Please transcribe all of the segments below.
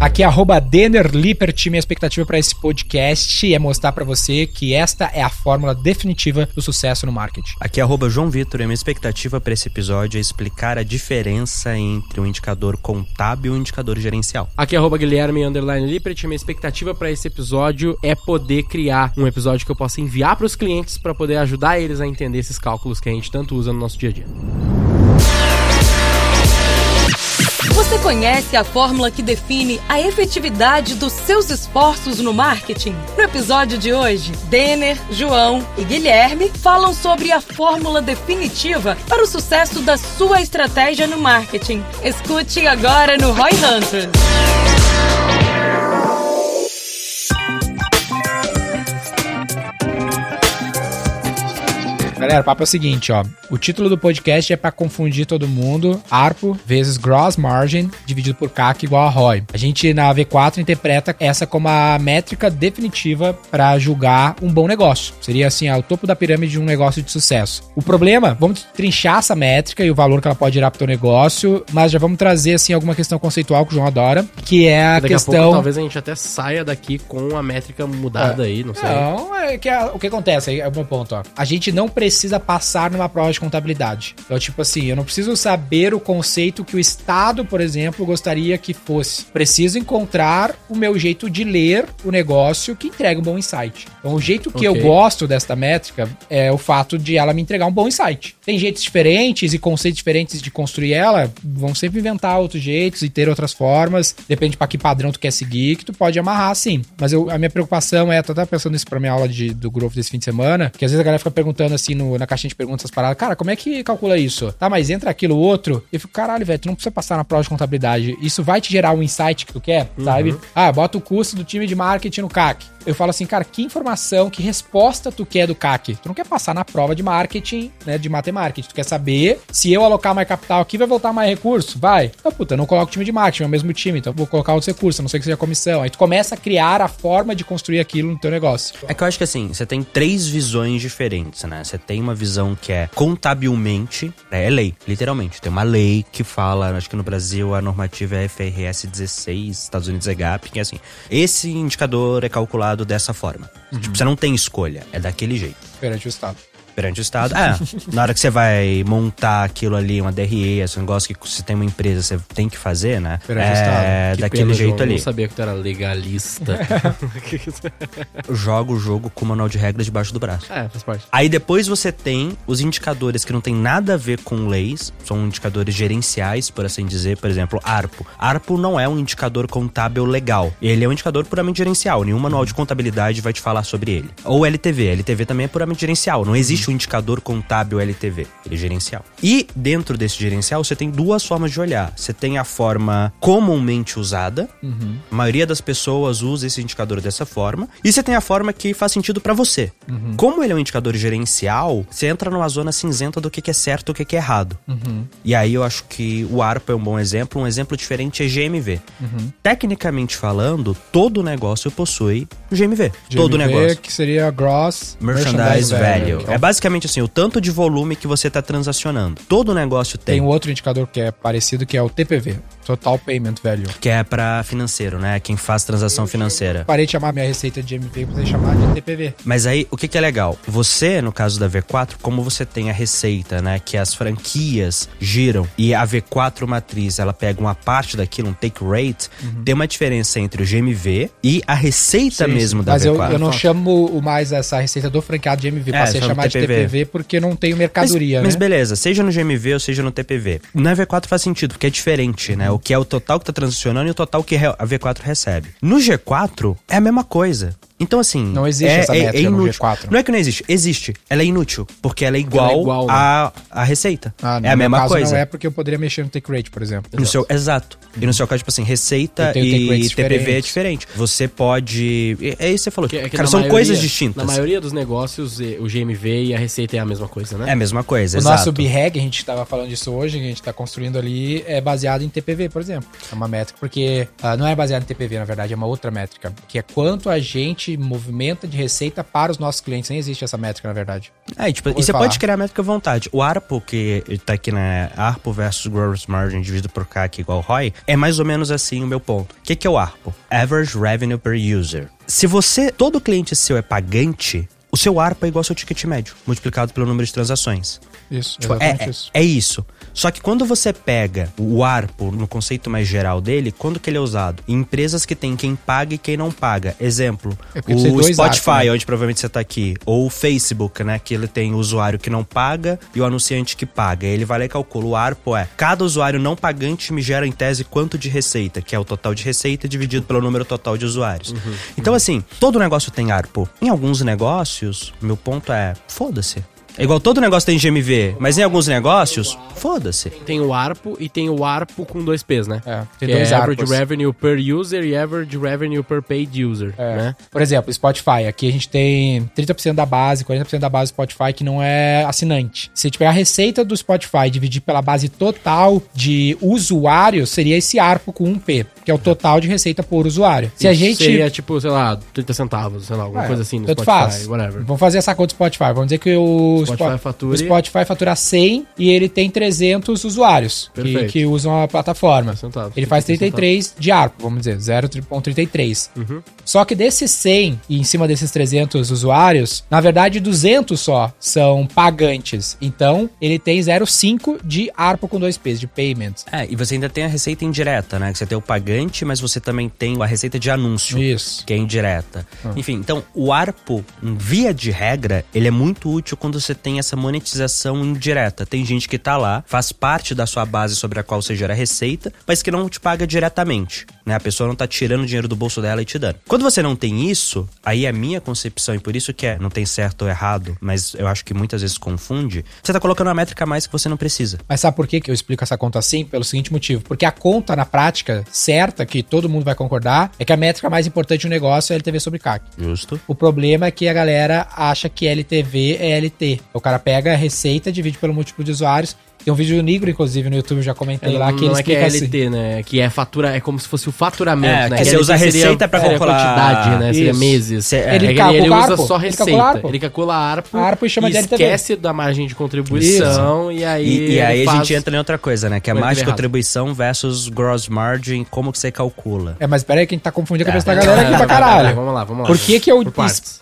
Aqui é arroba Denner Lippert. Minha expectativa para esse podcast é mostrar para você que esta é a fórmula definitiva do sucesso no marketing. Aqui é arroba João Vitor e minha expectativa para esse episódio é explicar a diferença entre um indicador contábil e um indicador gerencial. Aqui é arroba Guilherme Underline Lippert. Minha expectativa para esse episódio é poder criar um episódio que eu possa enviar para os clientes para poder ajudar eles a entender esses cálculos que a gente tanto usa no nosso dia a dia. Você conhece a fórmula que define a efetividade dos seus esforços no marketing? No episódio de hoje, Denner, João e Guilherme falam sobre a fórmula definitiva para o sucesso da sua estratégia no marketing. Escute agora no Roy Hunter. Galera, o papo é o seguinte, ó. O título do podcast é para confundir todo mundo. ARPO vezes Gross Margin dividido por CAC igual a ROI. A gente na V4 interpreta essa como a métrica definitiva para julgar um bom negócio. Seria assim, ó, o topo da pirâmide de um negócio de sucesso. O problema, vamos trinchar essa métrica e o valor que ela pode gerar pro teu negócio, mas já vamos trazer assim alguma questão conceitual que o João adora, que é a Daqui questão a pouco talvez a gente até saia daqui com a métrica mudada aí, não sei. Não, é que é- o que acontece, aí é meu ponto, ó. A gente não precisa passar numa prova de contabilidade. Então, tipo assim, eu não preciso saber o conceito que o Estado, por exemplo, gostaria que fosse. Preciso encontrar o meu jeito de ler o negócio que entrega um bom insight. Então, o jeito que eu Ok. gosto desta métrica é o fato de ela me entregar um bom insight. Tem jeitos diferentes e conceitos diferentes de construir ela, vão sempre inventar outros jeitos e ter outras formas. Depende para que padrão tu quer seguir, que tu pode amarrar sim. Mas eu- a minha preocupação é, eu tava pensando isso pra minha aula de, do Growth desse fim de semana, que às vezes a galera fica perguntando assim no- na caixinha de perguntas essas paradas, cara, como é que calcula isso? Tá, mas entra aquilo outro. Eu fico, caralho, velho, tu não precisa passar na prova de contabilidade. Isso vai te gerar um insight que tu quer, sabe? Ah, bota o custo do time de marketing no CAC. Eu falo assim, cara, que informação, que resposta tu quer do CAC? Tu não quer passar na prova de marketing, né, de matemática. Tu quer saber se eu alocar mais capital aqui vai voltar mais recurso? Vai. Então, puta, eu não coloco time de marketing, é o mesmo time, então vou colocar outros recursos, a não sei que seja comissão. Aí tu começa a criar a forma de construir aquilo no teu negócio. É que eu acho que assim, você tem três visões diferentes, né? Você tem uma visão que é contabilmente, né? é lei, literalmente. Tem uma lei que fala, acho que no Brasil a normativa é FRS 16, Estados Unidos é GAP, que é assim, esse indicador é calculado dessa forma. Tipo, você não tem escolha, é daquele jeito. Perante o Estado. Perante o Estado. É, na hora que você vai montar aquilo ali, uma DRE, esse negócio que você tem uma empresa, você tem que fazer, né? Perante o é, Estado. Que daquele jeito João, eu ali. não sabia que tu era legalista. Joga o jogo com o manual de regras debaixo do braço. é, faz parte. Aí depois você tem os indicadores que não tem nada a ver com leis, são indicadores gerenciais, por assim dizer, por exemplo, ARPO. ARPO não é um indicador contábil legal, ele é um indicador puramente gerencial, nenhum manual de contabilidade vai te falar sobre ele. Ou LTV, LTV também é puramente gerencial, não existe um indicador contábil LTV, ele é gerencial. E dentro desse gerencial você tem duas formas de olhar. Você tem a forma comumente usada, a maioria das pessoas usa esse indicador dessa forma, e você tem a forma que faz sentido pra você. Como ele é um indicador gerencial, você entra numa zona cinzenta do que é certo e o que é errado. E aí eu acho que o ARPA é um bom exemplo. Um exemplo diferente é GMV. Tecnicamente falando, todo negócio possui GMV. todo GMV, negócio. que seria Gross Merchandise Value. que é É o- basicamente assim, o tanto de volume que você está transacionando. Todo negócio tem. Tem um outro indicador que é parecido, que é o TPV, Total Payment Value. Que é pra financeiro, né? Quem faz transação financeira. Parei de chamar minha receita de GMV pra você chamar de TPV. Mas aí, o que, que é legal? Você, no caso da V4, como você tem a receita, né? Que as franquias giram e a V4 matriz, ela pega uma parte daquilo, um take rate, tem uma diferença entre o GMV e a receita Sim, mesmo sim. da Mas eu, V4. eu não chamo mais essa receita do franqueado de MV, É, passei a chama chamar de TPV. TPV porque não tenho mercadoria, mas, mas né? beleza, seja no GMV ou seja no TPV. Na V4 faz sentido, porque é diferente, né? O que é o total que tá transacionando e o total que a V4 recebe. No G4 é a mesma coisa. Então, assim. Não existe é, essa é- métrica é no inútil. G4. Não é que não existe, existe. Ela é inútil, porque ela é igual, Ela é igual, né? à, à receita. Ah, é a mesma caso coisa. Não é porque eu poderia mexer no take rate, por exemplo. No seu, exato. E no seu caso, tipo assim, receita e TPV é diferente. Você pode. É é isso que você falou. Que- é que Cara, são maioria- coisas distintas. Na maioria dos negócios, o GMV e a receita é a mesma coisa, né? É a mesma coisa, O exato. nosso BREG, a gente estava falando disso hoje, que a gente está construindo ali, é baseado em TPV, por exemplo. É uma métrica, porque ah, não é baseado em TPV, na verdade, é uma outra métrica, que é quanto a gente gente movimenta de receita para os nossos clientes. Nem existe essa métrica, na verdade. É, tipo, Vou e você falar. pode criar a métrica à vontade. O ARPO, que tá aqui na ARPO versus Gross Margin dividido por CAC igual ROI, é mais ou menos assim o meu ponto. O que, que é o ARPO? Average Revenue Per User. Se você, todo cliente seu é pagante, o seu ARPO é igual ao seu ticket médio, multiplicado pelo número de transações. Isso, Tipo, é, é, é isso. Só que quando você pega o ARPO no conceito mais geral dele, quando que ele é usado? Em empresas que tem quem paga e quem não paga. Exemplo, É o Spotify, ARPO, né? onde provavelmente você tá aqui, ou o Facebook, né, que ele tem o usuário que não paga e o anunciante que paga. Ele vai lá e calcula. O ARPO é, cada usuário não pagante me gera em tese quanto de receita, que é o total de receita dividido pelo número total de usuários. Uhum, Então assim, todo negócio tem ARPO. Em alguns negócios, meu ponto é, foda-se. É igual todo negócio tem GMV, mas em alguns negócios, foda-se. Tem o ARPO e tem o ARPO com dois P's, né? É, Que tem dois é Average ARPOs. Revenue Per User e Average Revenue Per Paid User, É. né? Por exemplo, Spotify. Aqui a gente tem 30% da base, 40% da base do Spotify que não é assinante. Se a gente pegar a receita do Spotify e dividir pela base total de usuários, seria esse ARPO com 1P, que é o total de receita por usuário. Se a Isso gente. Seria tipo, sei lá, 30 centavos, sei lá, alguma É, coisa assim no tanto Spotify, faz. whatever. Vamos fazer essa conta do Spotify. Vamos dizer que o Spotify Spo- fature- o Spotify fatura 100 e ele tem 300 usuários que, que usam a plataforma. Centavos, Ele faz 30 33 de ARPO, vamos dizer, 0,33. Uhum. Só que desses 100 e em cima desses 300 usuários, na verdade 200 só são pagantes. Então, ele tem 0,5 de ARPO com dois P's, de payment. É, e você ainda tem a receita indireta, né? Que você tem o pagante, mas você também tem a receita de anúncio. Isso. Que é indireta. Enfim, então, o ARPO, via de regra, ele é muito útil quando você tem essa monetização indireta. Tem gente que tá lá, faz parte da sua base sobre a qual você gera receita, mas que não te paga diretamente. Né? A pessoa não tá tirando dinheiro do bolso dela e te dando. Quando você não tem isso, aí é a minha concepção, e por isso que é, não tem certo ou errado, mas eu acho que muitas vezes confunde, você tá colocando uma métrica a mais que você não precisa. Mas sabe por que que eu explico essa conta assim? Pelo seguinte motivo. Porque a conta, na prática, certa, que todo mundo vai concordar, é que a métrica mais importante do negócio é LTV sobre CAC. Justo? O problema é que a galera acha que LTV é LT. O cara pega a receita, divide pelo múltiplo de usuários. Tem um vídeo do Negro, inclusive, no YouTube, eu já comentei lá, que ele não é que é explica assim. LT, né? Que é fatura, é como se fosse o faturamento, É, né? que você LT usa a seria- receita pra seria calcular- quantidade, né? Seria Isso. meses. Cê- É, Ele é calcula ele usa ARPO, só ele receita. calcula ARPO. Ele calcula ARPO, ARPO e chama de LTV. esquece da margem de contribuição e aí E, e aí ele a faz- gente entra em outra coisa, né? Que é a margem de errado. contribuição versus gross margin, como que você calcula. É, mas peraí que a gente tá confundindo a cabeça É. da galera aqui pra caralho. Vamos lá, vamos lá. Por que, que eu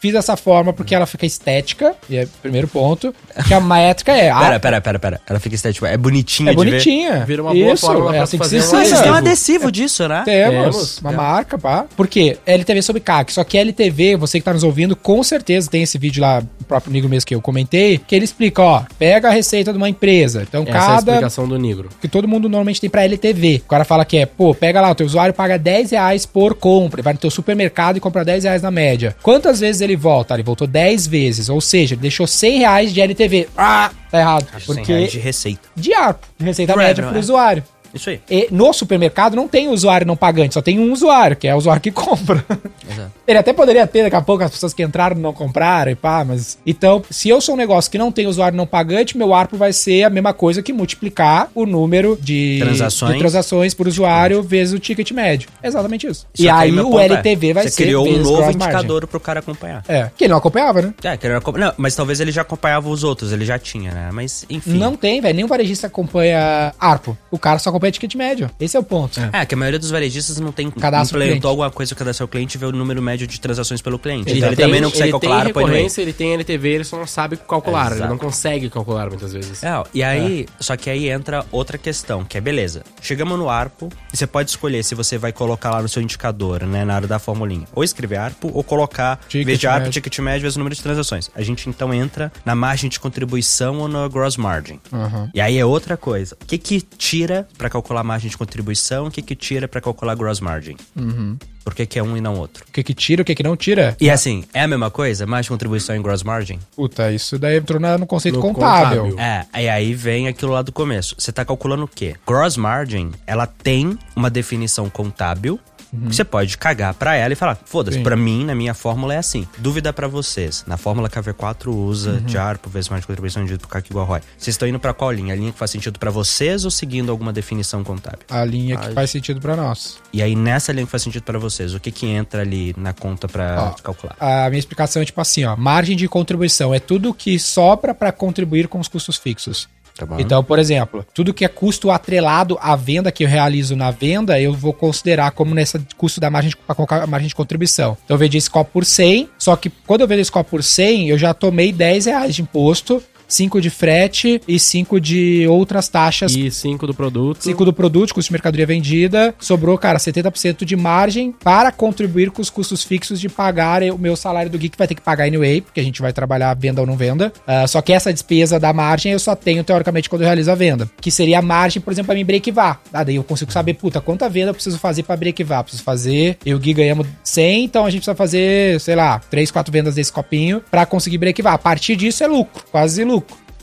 fiz, dessa forma? Porque ela fica estética, e é o primeiro ponto. Que a métrica é. Pera, pera, pera, pera. Ela fica estética. É bonitinha é de ver. bonitinha. Vira uma boa Isso, fórmula é pra assim que fazer se um Ah, vocês têm um adesivo. disso, né? Temos, Temos, uma é. marca, pá. Por quê? LTV sobre CAC. Só que LTV, você que tá nos ouvindo, com certeza tem esse vídeo lá, o próprio Nigo mesmo que eu comentei, que ele explica, ó, pega a receita de uma empresa. Então, Essa é a cada explicação do Negro. que todo mundo normalmente tem pra LTV. O cara fala que é, pô, pega lá, o teu usuário paga 10 reais por compra, ele vai no teu supermercado e compra 10 reais na média. Quantas vezes ele volta? Ele voltou 10 vezes, ou seja, ele deixou 100 reais de LTV. Ah, tá errado. Porque... De receita. de ARPO, de receita Revenue, média pro é. usuário. Isso aí. E no supermercado não tem usuário não pagante, só tem um usuário, que é o usuário que compra. Exato. Ele até poderia ter, daqui a pouco, as pessoas que entraram não compraram e pá, mas. Então, se eu sou um negócio que não tem usuário não pagante, meu ARPO vai ser a mesma coisa que multiplicar o número de Transações. de transações por usuário vezes o ticket médio. É exatamente isso. Só e aí meu o ponto é, LTV vai você ser. criou um novo indicador pro cara acompanhar. É, que ele não acompanhava, né? É, que ele Não, mas talvez ele já acompanhava os outros, ele já tinha, né? Mas, enfim. Não tem, velho. Nenhum varejista acompanha ARPO. O cara só acompanha ticket médio. Esse é o ponto. É, que a maioria dos varejistas não tem Cadastro implementou alguma coisa cadastro ao cliente e vê o número médio de transações pelo cliente. Ele então ele tem- também não consegue ele calcular tem ARPO anyway. recorrência, ele tem LTV, ele só não sabe calcular. Ele Exato. não consegue calcular muitas vezes. É, e aí, só que aí entra outra questão, que é beleza. Chegamos no ARPO, e você pode escolher se você vai colocar lá no seu indicador, né, na área da formulinha. Ou escrever ARPO, ou colocar, Ticket vez de ARPO, médio. ticket médio vezes o número de transações. A gente então entra na margem de contribuição ou no gross margin. Uhum. E aí é outra coisa. O que que tira pra calcular margem de contribuição, o que que tira pra calcular gross margin? Uhum. Por que que é um e não outro? O que que tira, o que que não tira? E assim, é a mesma coisa? Margem de contribuição e gross margin? Puta, isso daí entrou no conceito No contábil. contábil. É, e aí vem aquilo lá do começo. Você tá calculando o quê? Gross margin, ela tem uma definição contábil Você pode cagar pra ela e falar, foda-se, pra mim, na minha fórmula é assim. Dúvida pra vocês. Na fórmula que a V4 usa Uhum. de ARPO, vezes mais de contribuição de igual a ROI. Vocês estão indo pra qual linha? A linha que faz sentido pra vocês ou seguindo alguma definição contábil? A linha que Ai. faz sentido pra nós. E aí, nessa linha que faz sentido pra vocês, o que que entra ali na conta pra Ó, calcular? A minha explicação é tipo assim, ó. Margem de contribuição é tudo que sobra pra contribuir com os custos fixos. Tá? Então, por exemplo, tudo que é custo atrelado à venda que eu realizo na venda, eu vou considerar como nesse custo da margem, para colocar a margem de contribuição. Então, eu vendi esse copo por 100, só que quando eu vendo esse copo por 100, eu já tomei 10 reais de imposto, 5 de frete e 5 de outras taxas E 5 do produto. 5 do produto, custo de mercadoria vendida, sobrou, cara, 70% de margem para contribuir com os custos fixos de pagar o meu salário do geek, que vai ter que pagar anyway, porque a gente vai trabalhar venda ou não venda. Ah, só que essa despesa da margem eu só tenho, teoricamente, quando eu realizo a venda. Que seria a margem, por exemplo, para mim breakivar. Ah, daí eu consigo saber, puta, quanta venda eu preciso fazer para breakivar? Preciso fazer, eu e o Gui ganhamos 100, então a gente precisa fazer, sei lá, 3, 4 vendas desse copinho para conseguir breakivar. A partir disso é lucro, quase lucro.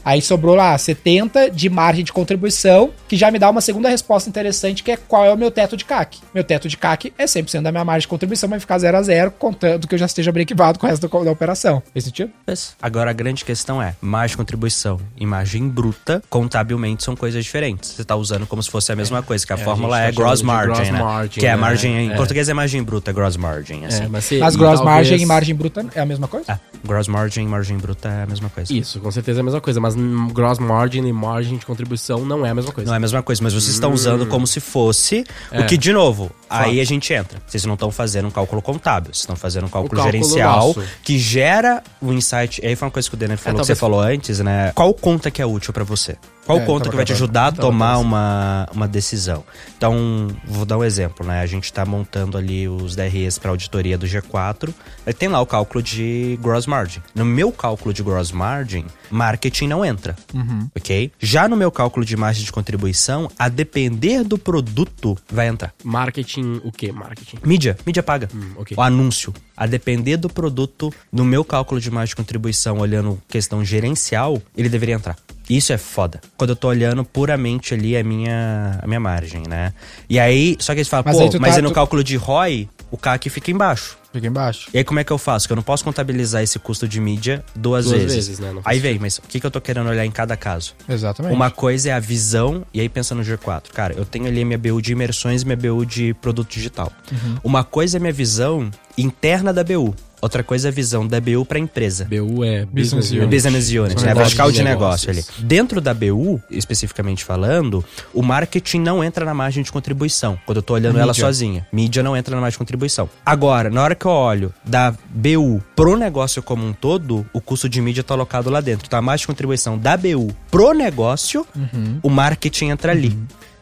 Aí sobrou lá 70 de margem de contribuição, que já me dá uma segunda resposta interessante, que é qual é o meu teto de CAC. Meu teto de CAC é 100% da minha margem de contribuição, vai ficar 0 a 0 contando que eu já esteja breakivado com o resto da, da operação. Fez sentido? Agora a grande questão é, margem de contribuição e margem bruta, contabilmente são coisas diferentes. Você tá usando como se fosse a mesma coisa, que a É, a fórmula gente é tá gross chamando de margin, gross né? margin, que é a né? margem, em É. português é margem bruta, é gross margin, assim. É, mas, se- Mas e gross talvez- margem e margem bruta é a mesma coisa? É, gross margin e margem bruta é a mesma coisa. Isso, com certeza é a mesma coisa, mas hum, gross margin e margin de contribuição não é a mesma coisa. Não é a mesma coisa, mas vocês estão usando como se fosse. É. O que, de novo, aí a gente entra. Vocês não estão fazendo um cálculo contábil, vocês estão fazendo um cálculo, cálculo gerencial nosso. que gera o insight. E aí foi uma coisa que o Denner falou, que talvez- você falou antes, né? Qual conta que é útil pra você? Qual É, conta que vai te ajudar a tomar uma, uma decisão? Então, vou dar um exemplo, né? A gente tá montando ali os DREs para auditoria do G4. Aí tem lá o cálculo de gross margin. No meu cálculo de gross margin, marketing não entra. Ok? Já no meu cálculo de margem de contribuição, a depender do produto, vai entrar. Marketing, o que? Marketing. Mídia, mídia paga. ok. O anúncio. A depender do produto, no meu cálculo de margem de contribuição, olhando questão gerencial, ele deveria entrar. Isso é foda. Quando eu tô olhando puramente ali a minha, a minha margem, né? E aí, só que eles falam, Mas pô, mas tá- aí no tu- cálculo de ROI, o CAC fica embaixo. Fica embaixo. E aí como é que eu faço? Que eu não posso contabilizar esse custo de mídia duas, Duas vezes. vezes, né? Aí vem, mas o que, que eu tô querendo olhar em cada caso? Exatamente. Uma coisa é a visão, e aí pensa no G4. Cara, eu tenho ali a minha BU de imersões e minha BU de produto digital. Uhum. Uma coisa é minha visão interna da BU. Outra coisa é a visão da BU para empresa. BU é Business Business Unit. Business Unit, né? Vertical de de negócio ali. Dentro da BU, especificamente falando, o marketing não entra na margem de contribuição. Quando eu tô olhando ela Mídia. sozinha. Mídia não entra na margem de contribuição. Agora, na hora que eu olho da BU pro negócio como um todo, o custo de mídia tá alocado lá dentro. Então a margem de contribuição da BU pro negócio, o marketing entra ali.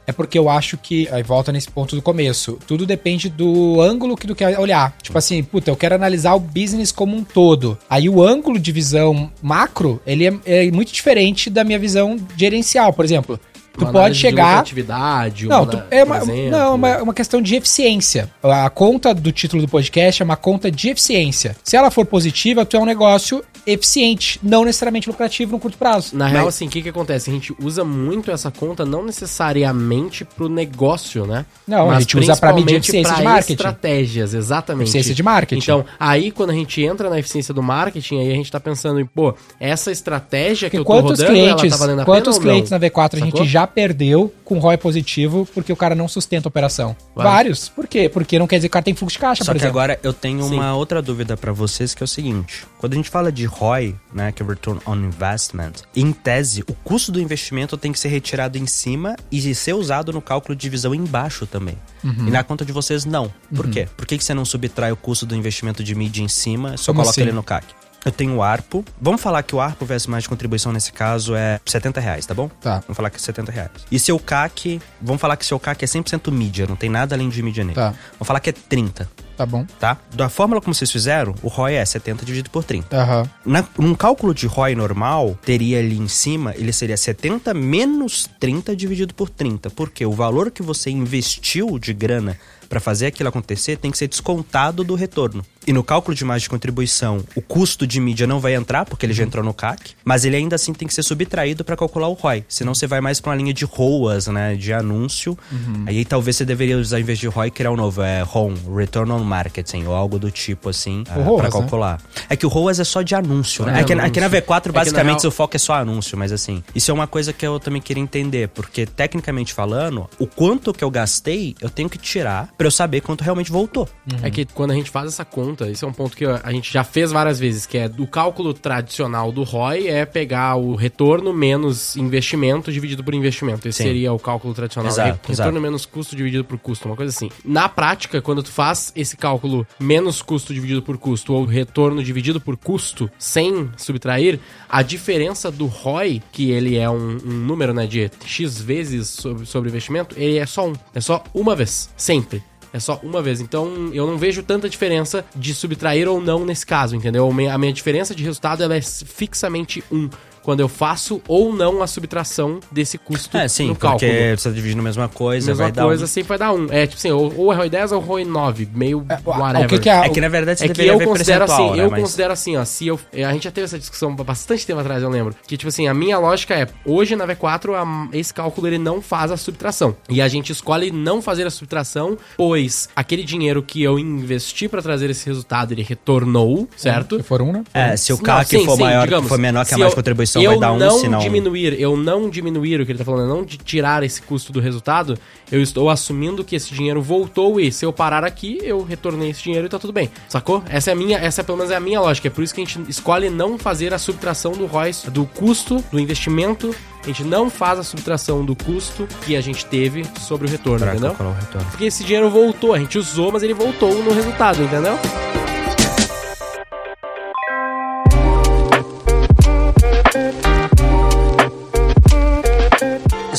É porque eu acho que, aí volta nesse ponto do começo, tudo depende do ângulo que tu quer olhar. Tipo assim, puta, eu quero analisar o business como um todo. Aí o ângulo de visão macro, ele é, é muito diferente da minha visão gerencial, por exemplo. Tu Uma pode análise de chegar... lucratividade, Não, tu- é por uma, exemplo. não, é uma, uma questão de eficiência. A conta do título do podcast é uma conta de eficiência. Se ela for positiva, tu é um negócio eficiente, não necessariamente lucrativo no curto prazo. Na real, Mas- assim, o que que acontece? A gente usa muito essa conta não necessariamente pro negócio, né? Não, a gente usa pra medir principalmente eficiência de pra marketing. estratégias, exatamente. Eficiência de marketing. Então, aí quando a gente entra na eficiência do marketing, aí a gente tá pensando em, pô, essa estratégia que Porque eu tô quantos rodando, ela clientes, tá valendo a quantos pena clientes não? na V4 a gente Sacou? já perdeu com ROI positivo porque o cara não sustenta a operação? Vários. Vários. Por quê? Porque não quer dizer que o cara tem fluxo de caixa, Só por que exemplo. agora eu tenho Sim. uma outra dúvida pra vocês que é o seguinte: quando a gente fala de ROI, né, que é Return on Investment, em tese, o custo do investimento tem que ser retirado em cima e ser usado no cálculo de divisão embaixo também. Uhum. E na conta de vocês, não. Por quê? Por que, que você não subtrai o custo do investimento de mídia em cima e só Como coloca assim? ele no CAC? Eu tenho o ARPO. Vamos falar que o ARPO versus mais de contribuição nesse caso é 70 reais, tá bom? Tá. Vamos falar que é 70 reais. E seu CAC, vamos falar que seu CAC é 100% mídia, não tem nada além de mídia nele. Tá. Vamos falar que é 30 Tá bom. tá? Da fórmula como vocês fizeram, o ROI é 70 dividido por 30. Aham. Na, num cálculo de ROI normal, teria ali em cima, ele seria 70 menos 30 dividido por 30. Porque o valor que você investiu de grana para fazer aquilo acontecer tem que ser descontado do retorno. E no cálculo de margem de contribuição, o custo de mídia não vai entrar, porque ele já entrou no CAC, mas ele ainda assim tem que ser subtraído para calcular o ROI. Senão você vai mais para uma linha de ROAS, né? De anúncio. Aí talvez você deveria usar, em vez de ROI, criar um novo. É ROM, Return on Marketing, ou algo do tipo assim, O ROAS, para né? calcular. É que o ROAS é só de anúncio, né? de Aqui, aqui na anúncio. V4, É que, na basicamente, real- o foco é só anúncio, mas assim, isso é uma coisa que eu também queria entender, porque tecnicamente falando, o quanto que eu gastei, eu tenho que tirar pra eu saber quanto realmente voltou. É que quando a gente faz essa conta, esse é um ponto que a gente já fez várias vezes, que é do cálculo tradicional do ROI é pegar o retorno menos investimento dividido por investimento. Esse Sim. seria o cálculo tradicional. Exato, Re- retorno exato. menos custo dividido por custo, uma coisa assim. Na prática, quando tu faz esse cálculo menos custo dividido por custo ou retorno dividido por custo sem subtrair, a diferença do ROI, que ele é um, um número né, de X vezes sobre, sobre investimento, ele é só um. É só uma vez. Sempre. É só uma vez. Então, eu não vejo tanta diferença de subtrair ou não nesse caso, entendeu? A minha- diferença de resultado ela é fixamente um. Quando eu faço ou não a subtração desse custo É, sim, no porque cálculo. você tá dividindo a mesma coisa, Mesma vai dar coisa um... sempre vai dar um. É tipo assim, ou, ou é ROI 10 ou ROI 9. Meio whatever. O que, que é, É que na verdade você É que eu ver considero assim, né, eu mas- considero assim, ó, se eu, a gente já teve essa discussão há bastante tempo atrás, eu lembro, que tipo assim, a minha lógica é, hoje na V4 a- esse cálculo ele não faz a subtração. E a gente escolhe não fazer a subtração, pois aquele dinheiro que eu investi pra trazer esse resultado, ele retornou, certo? Se for um, né? É, se o CAC for sim, maior, digamos, for menor que a se mais eu- contribuição, eu vai dar um, não não... diminuir, eu não diminuir o que ele tá falando, eu não de tirar esse custo do resultado, eu estou assumindo que esse dinheiro voltou e se eu parar aqui, eu retornei esse dinheiro e tá tudo bem. Sacou? Essa é a minha, essa pelo menos é a minha lógica, é por isso que a gente escolhe não fazer a subtração do ROI, do custo, do investimento, a gente não faz a subtração do custo que a gente teve sobre o retorno, Pra entendeu? o retorno. Porque esse dinheiro voltou, a gente usou, mas ele voltou no resultado, entendeu?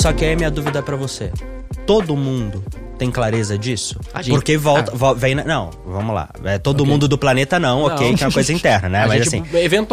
Só que aí minha dúvida pra você. Todo mundo tem clareza disso? Gente- Porque volta, vo- vem na- não, vamos lá. É, todo mundo do planeta não, ok, Não. que é uma coisa interna, né? Mas assim,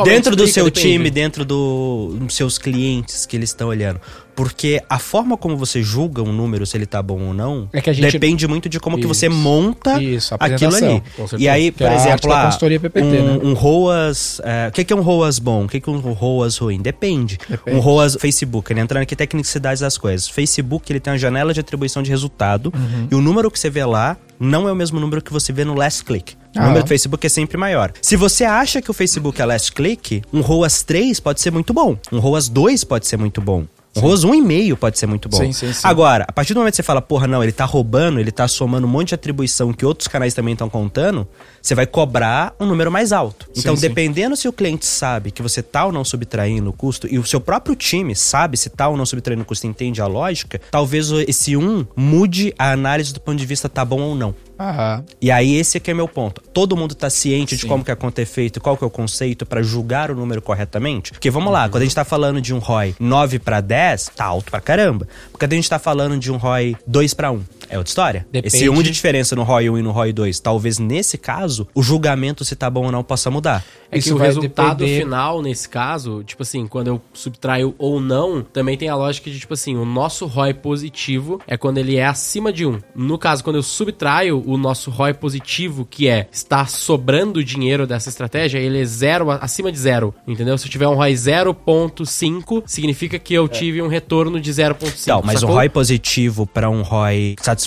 dentro do explica, seu depende. time, dentro do- dos seus clientes que eles estão olhando. Porque a forma como você julga um número, se ele tá bom ou não, É gente- depende muito de como que você Isso. monta Isso, aquilo ali. E aí, por é arte exemplo, ah, consultoria PPT, um, né? um ROAS. é, o que, que é um ROAS bom? O que, que é um ROAS ruim? Depende. Depende. Um ROAS Facebook, ele entrando aqui tecnicidades das coisas. Facebook, ele tem uma janela de atribuição de resultado Uhum. e o número que você vê lá não é o mesmo número que você vê no last click. O Ah. número do Facebook é sempre maior. Se você acha que o Facebook é last click, um ROAS 3 pode ser muito bom. Um ROAS 2 pode ser muito bom. Um ROAS 1,5 pode ser muito bom. Sim, sim, sim. Agora, a partir do momento que você fala, porra, não, ele tá roubando, ele tá somando um monte de atribuição que outros canais também estão contando, você vai cobrar um número mais alto. Então, dependendo se o cliente sabe que você tá ou não subtraindo o custo, e o seu próprio time sabe se tá ou não subtraindo o custo e entende a lógica, talvez esse um mude a análise do ponto de vista tá bom ou não. Aham. E aí esse aqui é meu ponto. Todo mundo tá ciente de Sim. como que a conta é feita, qual que é o conceito pra julgar o número corretamente? Porque vamos lá, quando a gente tá falando de um ROI 9 pra 10, tá alto pra caramba. Porque quando a gente tá falando de um ROI 2 pra 1, é outra história. Depende. Esse 1 de diferença no ROI 1 e no ROI 2, talvez nesse caso, o julgamento se tá bom ou não possa mudar. É Isso que o vai resultado depender- final, nesse caso, tipo assim, quando eu subtraio ou não, também tem a lógica de, tipo assim, o nosso ROI positivo é quando ele é acima de 1. No caso, quando eu subtraio o nosso ROI positivo, que é está sobrando dinheiro dessa estratégia, ele é zero, acima de zero, entendeu? Se eu tiver um ROI 0.5, significa que eu tive um retorno de 0.5. Então, mas sacou? um ROI positivo pra um ROI satisfatório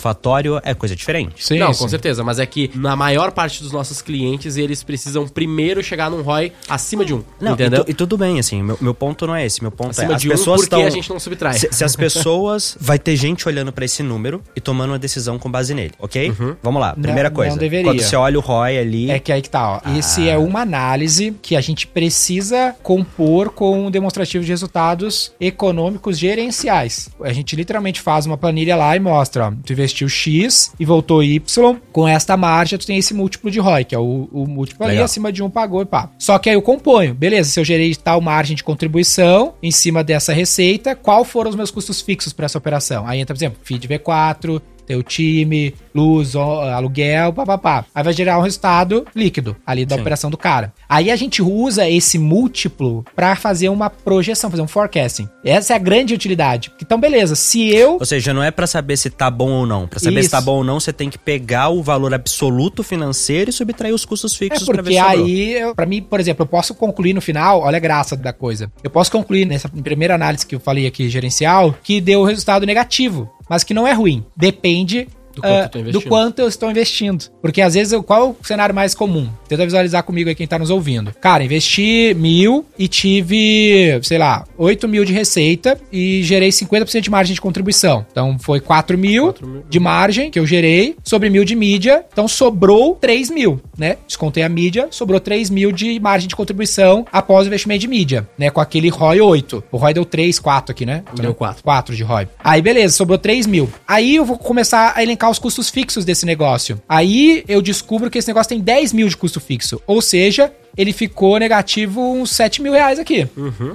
é coisa diferente. Sim, não, sim. com certeza, mas é que na maior parte dos nossos clientes, eles precisam primeiro chegar num ROI acima de um, Não, e, entendeu? tu- e tudo bem, assim, meu, meu ponto não é esse. Meu ponto Acima é as de um, pessoas porque estão. a gente não subtrai. Se, se as pessoas. vai ter gente olhando pra esse número e tomando uma decisão com base nele, ok? Uhum. Vamos lá, primeira Não- coisa. não deveria. Quando você olha o ROI ali. É que aí que tá, ó. Ah. Esse é uma análise que a gente precisa compor com um demonstrativo de resultados econômicos gerenciais. A gente literalmente faz uma planilha lá e mostra, ó, tu investiu X e voltou Y, com esta margem tu tem esse múltiplo de ROI, que é o, o múltiplo ali, Legal. acima de um pagou e pá. Só que aí eu componho, beleza, se eu gerei tal margem de contribuição em cima dessa receita, qual foram os meus custos fixos para essa operação? Aí entra, por exemplo, feed V4, tem o time, luz, aluguel, papapá. Aí vai gerar um resultado líquido ali da Sim. operação do cara. Aí a gente usa esse múltiplo pra fazer uma projeção, fazer um forecasting. Essa é a grande utilidade. Então, beleza, se eu Ou seja, não é pra saber se tá bom ou não. Pra saber Isso. se tá bom ou não, você tem que pegar o valor absoluto financeiro e subtrair os custos É fixos porque se sobrou. aí, pra mim, por exemplo, eu posso concluir no final, olha a graça da coisa. Eu posso concluir nessa primeira análise que eu falei aqui, gerencial, que deu resultado negativo, mas que não é ruim. Depende Do quanto eu tô do quanto eu estou investindo. Porque às vezes, eu- qual é o cenário mais comum? Tenta visualizar comigo aí quem tá nos ouvindo. Cara, investi mil e tive, sei lá, 8 mil de receita e gerei 50% de margem de contribuição. Então foi 4 mil, 4 mil. de margem que eu gerei, sobre mil de mídia, então sobrou 3 mil, né? Descontei a mídia, sobrou 3 mil de margem de contribuição após o investimento de mídia, né? Com aquele ROI 8. O ROI deu 3, 4 aqui, né? Deu 4. 4 de ROI. Aí, beleza, sobrou 3 mil. Aí eu vou começar a elencar os custos fixos desse negócio. Aí eu descubro que esse negócio tem 10 mil de custo fixo. Ou seja, ele ficou negativo uns 7 mil reais aqui.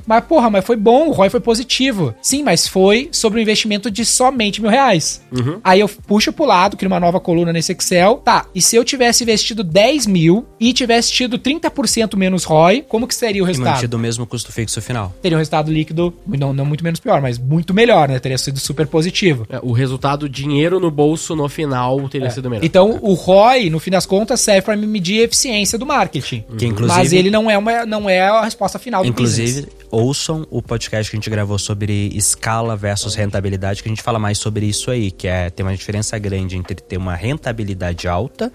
Mas, porra, mas foi bom, o ROI foi positivo. Sim, mas foi sobre um investimento de somente mil reais. Aí eu puxo pro lado, crio uma nova coluna nesse Excel. Tá, e se eu tivesse investido 10 mil e tivesse tido 30% menos ROI, como que seria o E resultado? mantido o mesmo custo fixo final. Teria um resultado líquido, não, não muito menos pior, mas muito melhor, né? Teria sido super positivo. É, o resultado, dinheiro no bolso no final teria sido melhor. Então, o ROI, no fim das contas, serve para medir a eficiência do marketing. Que inclusive. Mas ele não é, uma, não é a resposta final do Inclusive, business. ouçam o podcast que a gente gravou sobre escala versus rentabilidade, que a gente fala mais sobre isso aí, que é ter uma diferença grande entre ter uma rentabilidade alta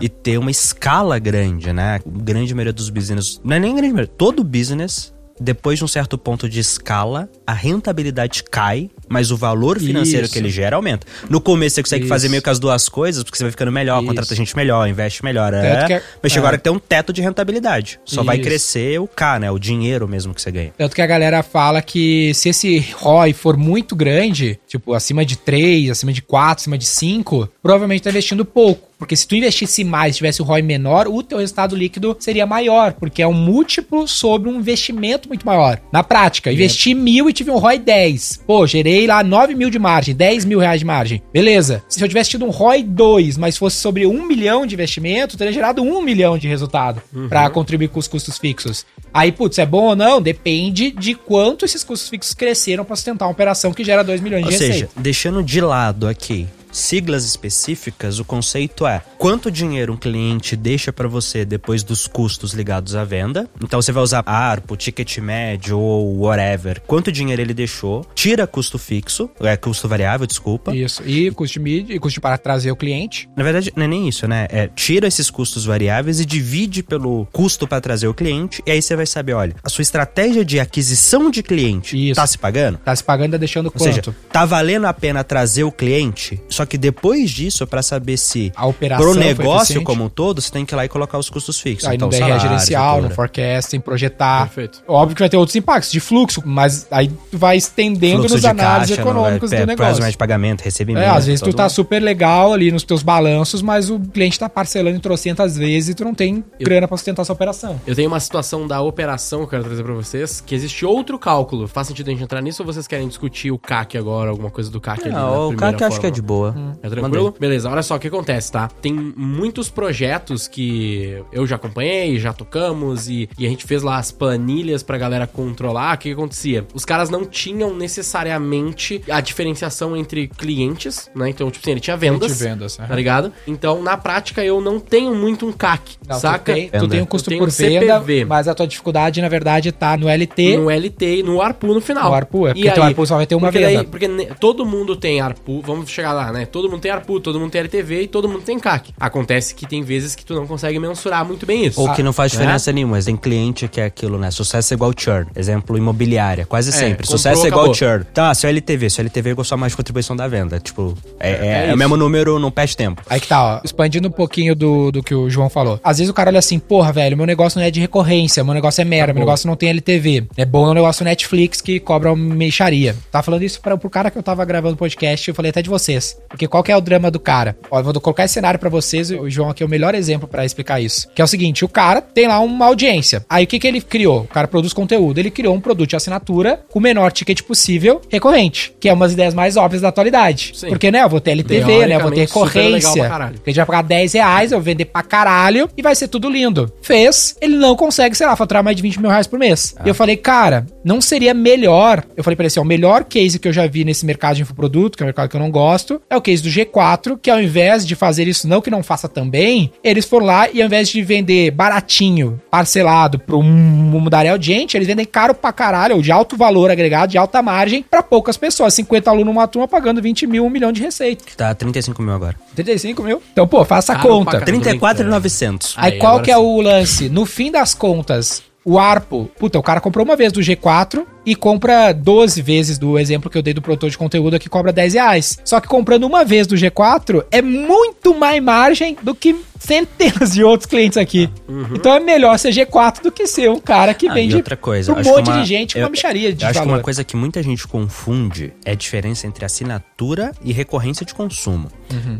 e ter uma escala grande, né? A grande maioria dos business, não é nem grande maioria, todo business, depois de um certo ponto de escala, a rentabilidade cai, mas o valor financeiro Isso. que ele gera aumenta. No começo você consegue Isso. fazer meio que as duas coisas, porque você vai ficando melhor, Isso. contrata gente melhor, investe melhor, é. é- Mas chega é. hora que tem um teto de rentabilidade. Só vai crescer o K, né? O dinheiro mesmo que você ganha. Tanto que a galera fala que se esse ROI for muito grande, tipo, acima de 3, acima de 4, acima de 5, provavelmente tá investindo pouco. Porque se tu investisse mais, tivesse o ROI menor, o teu resultado líquido seria maior, porque é um múltiplo sobre um investimento muito maior. Na prática, investi mil e tive um ROI 10. Pô, gerei lá 9 mil de margem, 10 mil reais de margem. Beleza. Se eu tivesse tido um ROI 2, mas fosse sobre um milhão de investimento, teria gerado um milhão de resultado pra contribuir com os custos fixos. Aí, putz, é bom ou não? Depende de quanto esses custos fixos cresceram pra sustentar uma operação que gera 2 milhões Ou de seja, receita. deixando de lado aqui siglas específicas, o conceito é quanto dinheiro um cliente deixa pra você depois dos custos ligados à venda. Então você vai usar ARPO, ticket médio ou whatever. Quanto dinheiro ele deixou, tira custo fixo, é custo variável, desculpa. Isso. E custo mídia, e custo para trazer o cliente. Na verdade, não é nem isso, né? É tira esses custos variáveis e divide pelo custo pra trazer o cliente. E aí você vai saber, olha, a sua estratégia de aquisição de cliente Isso. tá se pagando? Tá se pagando, tá deixando Ou quanto? seja, tá valendo a pena trazer o cliente, só que depois disso, pra saber se a operação pro negócio como um todo, você tem que ir lá e colocar os custos fixos. Aí no DRE salário, gerencial, no estrutura. forecasting, projetar. Perfeito. Óbvio que vai ter outros impactos de fluxo, mas aí tu vai estendendo Fluxo nos análises caixa, não econômicos é, do negócio. prazo de pagamento, recebimento. É, às vezes tu tá um- super legal ali nos teus balanços, mas o cliente tá parcelando em trocentas vezes e tu não tem grana pra sustentar essa operação. Eu tenho uma situação da operação que eu quero trazer pra vocês, que existe outro cálculo. Faz sentido a gente entrar nisso ou vocês querem discutir o CAC agora, alguma coisa do CAC ali? na Não, o que eu acho que é de boa. É tranquilo? Beleza, olha só o que acontece, tá? Tem muitos projetos que eu já acompanhei, já tocamos e, e a gente fez lá as planilhas pra galera controlar. O que, que acontecia? Os caras não tinham necessariamente a diferenciação entre clientes, né? Então, tipo assim, ele tinha vendas. Cliente e vendas, aham. Tá ligado? Então, na prática, eu não tenho muito um CAC, Não, saca? Tu tem, tu tem um custo por venda, CPV. mas a tua dificuldade, na verdade, tá no LT. No LT e no ARPU no final. No ARPU, é, porque teu ARPU só vai ter uma porque venda. daí- porque todo mundo tem ARPU, vamos chegar lá, né? Todo mundo tem ARPU, todo mundo tem LTV e todo mundo tem CAC. Acontece que tem vezes que tu não consegue mensurar muito bem isso. Ou que não faz né? diferença nenhuma. Tem cliente que é aquilo, né? Sucesso é igual churn. Exemplo, imobiliária. Quase sempre. comprou, Sucesso é igual churn. Então, ah, seu LTV. Seu LTV é igual só mais contribuição da venda. Tipo, é, é, É é o mesmo número, não perde tempo. Aí que tá, ó. Expandindo um pouquinho do, do que o João falou. Às vezes o cara olha assim, porra, velho, meu negócio não é de recorrência, meu negócio é mera, meu negócio não tem LTV. É bom é um negócio Netflix que cobra uma meixaria. Tava falando isso pra, pro cara que eu tava gravando o podcast, eu falei até de vocês. Porque qual que é o drama do cara? Ó, eu vou colocar esse cenário pra vocês, o João aqui é o melhor exemplo pra explicar isso. Que é o seguinte, o cara tem lá uma audiência. Aí o que que ele criou? O cara produz conteúdo. Ele criou um produto de assinatura com o menor ticket possível, recorrente. Que é umas ideias mais óbvias da atualidade. Sim. Porque, né, eu vou ter LTV, né, eu vou ter recorrência. Porque a gente vai pagar 10 reais, eu vou vender pra caralho e vai ser tudo lindo. Fez, ele não consegue, sei lá, faturar mais de 20 mil reais por mês. Ah. E eu falei, cara, não seria melhor. Eu falei pra ele assim: ó, o melhor case que eu já vi nesse mercado de infoproduto, que é um mercado que eu não gosto, é o case do G4, que ao invés de fazer isso, não que não faça também, eles foram lá e ao invés de vender baratinho, parcelado pro mundaréu de gente, eles vendem caro pra caralho, ou de alto valor agregado, de alta margem, pra poucas pessoas. 50 alunos numa turma pagando 20 mil, um milhão de receita. Que tá 35 mil agora. 35 mil. Então, pô, faça a conta. pra caralho. 34,900. Aí, Aí, qual que é sim. o lance? No fim das contas, o Arpo, puta, o cara comprou uma vez do G4 e compra 12 vezes do exemplo que eu dei do produtor de conteúdo que cobra 10 reais. Só que comprando uma vez do G4 é muito mais margem do que centenas de outros clientes aqui. Então é melhor ser G4 do que ser um cara que Ah, vende outra coisa, um que monte uma- de gente com uma micharia de Eu acho que valor. uma coisa que muita gente confunde é a diferença entre assinatura e recorrência de consumo.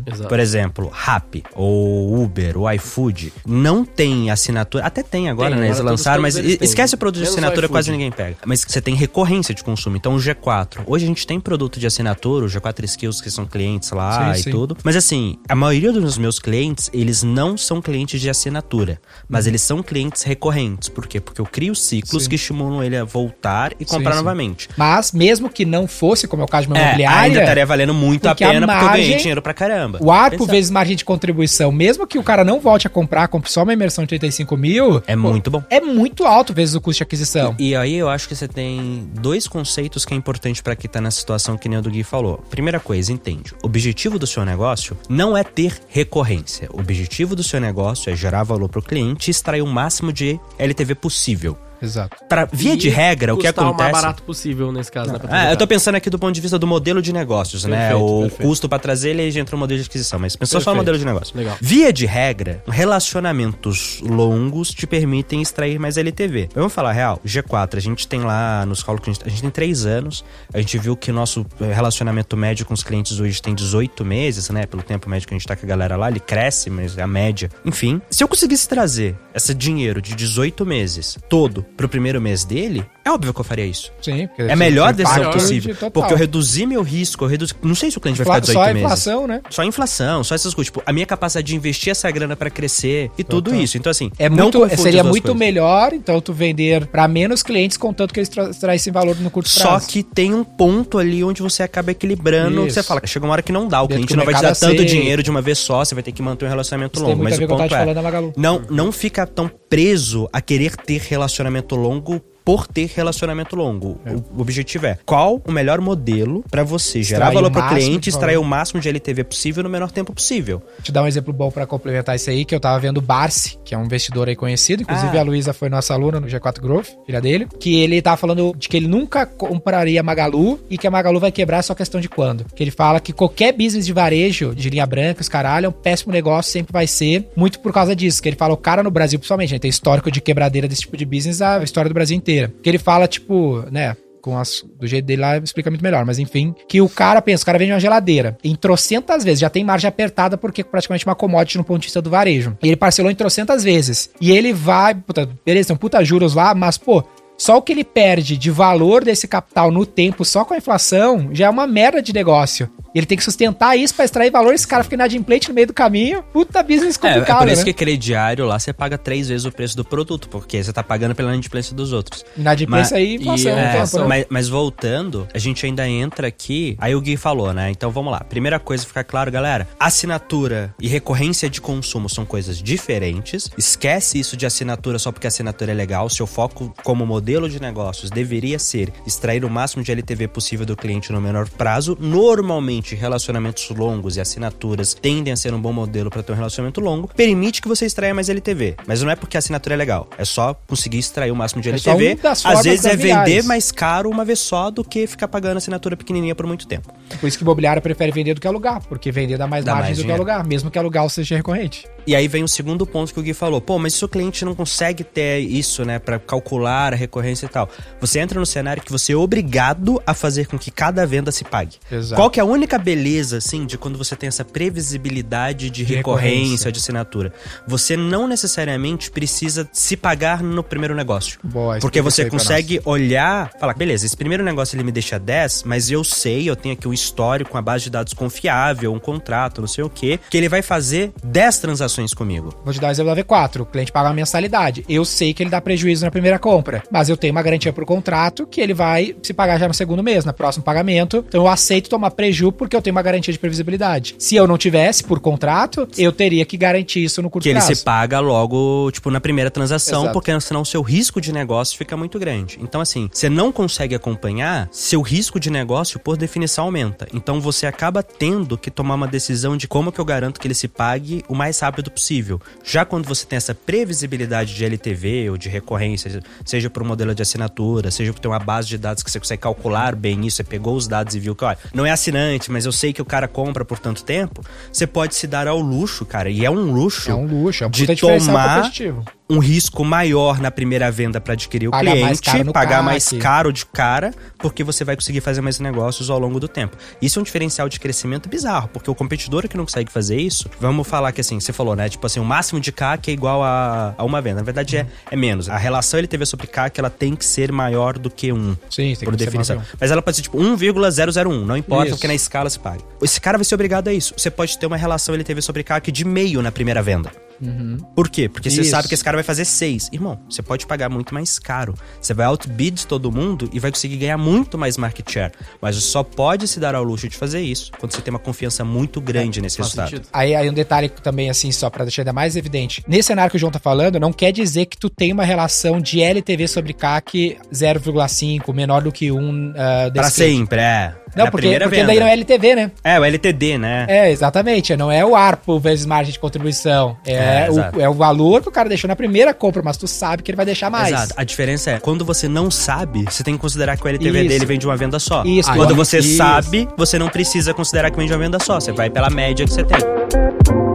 Exato. Por exemplo, Rappi, ou Uber, ou iFood, não tem assinatura. Até tem agora, Tem, né? Eles lançaram, mas esquece o produto de assinatura, quase ninguém pega. Mas você tem recorrência de consumo. Então o G4. Hoje a gente tem produto de assinatura, o G4 Skills, que são clientes lá Sim, e sim. tudo. Mas assim, a maioria dos meus clientes, eles não são clientes de assinatura. Mas Uhum. eles são clientes recorrentes. Por quê? Porque eu crio ciclos Sim. que estimulam ele a voltar e comprar novamente. Mas mesmo que não fosse, como é o caso de uma É, imobiliária, ainda estaria valendo muito a porque a pena porque eu ganhei margem- dinheiro pra caramba. O Exato. vezes margem de contribuição, mesmo que o cara não volte a comprar, compre só uma imersão de 35 mil, É pô, muito bom. é muito alto vezes o custo de aquisição. E aí eu acho que você tem dois conceitos que é importante pra quem tá nessa situação que nem o do Gui falou. Primeira coisa, entende. O objetivo do seu negócio não é ter recorrência. O objetivo do seu negócio é gerar valor pro cliente e extrair o máximo de LTV possível. Exato. Pra via E de regra, o que acontece o mais barato possível nesse caso, né? Ah, eu tô pensando aqui do ponto de vista do modelo de negócios, né? Perfeito, O perfeito. custo pra trazer ele aí já entra o modelo de aquisição, mas pensou só no modelo de negócio. Legal. Via de regra, relacionamentos longos te permitem extrair mais LTV. Vamos falar a real? G4, a gente tem lá nos cálculos que a gente, a gente tem três anos. A gente viu que o nosso eh, relacionamento médio com os clientes hoje tem 18 meses, né? Pelo tempo médio que a gente tá com a galera lá, ele cresce, mas a média. Enfim, se eu conseguisse trazer esse dinheiro de 18 meses todo pro primeiro mês dele, é óbvio que eu faria isso. Sim. porque É a melhor decisão possível. total. Porque eu reduzi meu risco, eu reduzi. Não sei se o cliente vai ficar Infla- 18 Só a meses. inflação, né? Só a inflação, só essas coisas. Tipo, a minha capacidade de investir essa grana pra crescer e tudo isso. Então, assim, É muito, seria muito coisas. melhor, então, tu vender pra menos clientes, contanto que eles tra trazem valor no curto Só prazo. que tem um ponto ali onde você acaba equilibrando. Isso. Você fala, chega uma hora que não dá. O Dentro cliente não vai te dar tanto aceita. dinheiro de uma vez só, você vai ter que manter um relacionamento Isso longo. Mas o ponto é, não, não fica tão preso a querer ter relacionamento longo por ter relacionamento longo. O, o objetivo é qual o melhor modelo pra você gerar valor o pro máximo cliente, extrair o máximo de LTV possível no menor tempo possível. Vou te dar um exemplo bom pra complementar isso aí, que eu tava vendo o Barsi, que é um investidor aí conhecido, inclusive Ah. a Luísa foi nossa aluna no G4 Growth, filha dele, que ele tava falando de que ele nunca compraria Magalu e que a Magalu vai quebrar, é só questão de quando. Que ele fala que qualquer business de varejo, de linha branca, os caralho, é um péssimo negócio, sempre vai ser, muito por causa disso. Que ele fala, o cara no Brasil, principalmente, né, tem histórico de quebradeira desse tipo de business, a história do Brasil inteira. Que ele fala, tipo, né, com as, do jeito dele lá, explica muito melhor. Mas enfim, que o cara pensa, o cara vende uma geladeira em trocentas vezes, já tem margem apertada porque praticamente uma commodity no ponto de vista do varejo. E ele parcelou em trocentas vezes. E ele vai, puta, beleza, um puta juros lá, mas pô, só o que ele perde de valor desse capital no tempo, só com a inflação, já é uma merda de negócio. Ele tem que sustentar isso pra extrair valor. Esse cara fica inadimplente no meio do caminho. Puta business É, complicado, é por isso né? que crediário lá você paga três vezes o preço do produto, porque você tá pagando pela inadimplência dos outros. Inadimplência Mas- aí, inflação. e, é, tempo, né? Mas, mas voltando, a gente ainda entra aqui. Aí o Gui falou, né? Então vamos lá. Primeira coisa, ficar claro, galera: assinatura e recorrência de consumo são coisas diferentes. Esquece isso de assinatura só porque a assinatura é legal. Seu foco como modelo de negócios deveria ser extrair o máximo de LTV possível do cliente no menor prazo. Normalmente, relacionamentos longos e assinaturas tendem a ser um bom modelo para ter um relacionamento longo. Permite que você extraia mais LTV. Mas não é porque a assinatura é legal. É só conseguir extrair o máximo de É LTV. Às vezes é vender mais caro uma vez só do que ficar pagando assinatura pequenininha por muito tempo. Por isso que o imobiliário prefere vender do que alugar, porque vender dá mais Dá margem mais do que alugar, mesmo que alugar seja recorrente. E aí vem o segundo ponto que o Gui falou. Pô, mas se o cliente não consegue ter isso, né, Pra calcular a recorrência e tal. Você entra no cenário que você é obrigado a fazer com que cada venda se pague. Exato. Qual que é a única beleza, assim, de quando você tem essa previsibilidade de, De recorrência, recorrência. de assinatura? Você não necessariamente precisa se pagar no primeiro negócio. Boa, Porque você consegue olhar, falar, beleza, esse primeiro negócio ele me deixa 10, mas eu sei, eu tenho aqui um histórico, uma base de dados confiável, um contrato, não sei o quê, que ele vai fazer 10 transações comigo. Vou te dar o exemplo da V4. O cliente paga uma mensalidade. Eu sei que ele dá prejuízo na primeira compra, mas eu tenho uma garantia pro contrato que ele vai se pagar já no segundo mês, no próximo pagamento. Então eu aceito tomar prejuízo porque eu tenho uma garantia de previsibilidade. Se eu não tivesse por contrato, eu teria que garantir isso no curto Que ele prazo. se paga logo, tipo, na primeira transação, Exato. porque senão o seu risco de negócio fica muito grande. Então, assim, você não consegue acompanhar, seu risco de negócio, por definição, aumenta. Então, você acaba tendo que tomar uma decisão de como que eu garanto que ele se pague o mais rápido possível. Já quando você tem essa previsibilidade de LTV ou de recorrência, seja por um modelo de assinatura, seja por ter uma base de dados que você consegue calcular bem isso, você pegou os dados e viu que, olha, não é assinante, mas eu sei que o cara compra por tanto tempo, você pode se dar ao luxo, cara, e é um luxo É um luxo, é um de tomar. Um risco maior na primeira venda para adquirir o Pagar cliente, mais pagar mais caro de cara, porque você vai conseguir fazer mais negócios ao longo do tempo. Isso é um diferencial de crescimento bizarro, porque o competidor que não consegue fazer isso, vamos falar que assim, você falou, né? Tipo assim, o máximo de CAC é igual a, a uma venda. Na verdade, é, é menos. A relação LTV sobre CAC, ela tem que ser maior do que um. Sim, tem por que ser definição. maior. Mas ela pode ser tipo 1,001, não importa, Isso. porque na escala se paga. Esse cara vai ser obrigado a isso. Você pode ter uma relação LTV sobre CAC de meio na primeira venda. Por quê? Porque você Isso. sabe que esse cara vai fazer 6. Irmão, você pode pagar muito mais caro. Você vai outbid todo mundo e vai conseguir ganhar muito mais market share. Mas você só pode se dar ao luxo de fazer isso quando você tem uma confiança muito grande nesse Faz resultado. sentido. Aí, aí um detalhe também, assim, só pra deixar ainda mais evidente. Nesse cenário que o João tá falando, não quer dizer que tu tem uma relação de LTV sobre CAC 0,5, menor do que um uh, Pra sempre, é. Não, porque, porque venda. daí não é LTV, né? É, o LTD, né? É, exatamente. Não é o ARPO vezes margem de contribuição. É, É, o, é o valor que o cara deixou na primeira compra, mas tu sabe que ele vai deixar mais. Exato. A diferença é, quando você não sabe, você tem que considerar que o LTV Isso. dele vem de uma venda só. Isso, Quando você isso. sabe, você não precisa considerar que vem de uma venda só. Você vai pela média que você tem.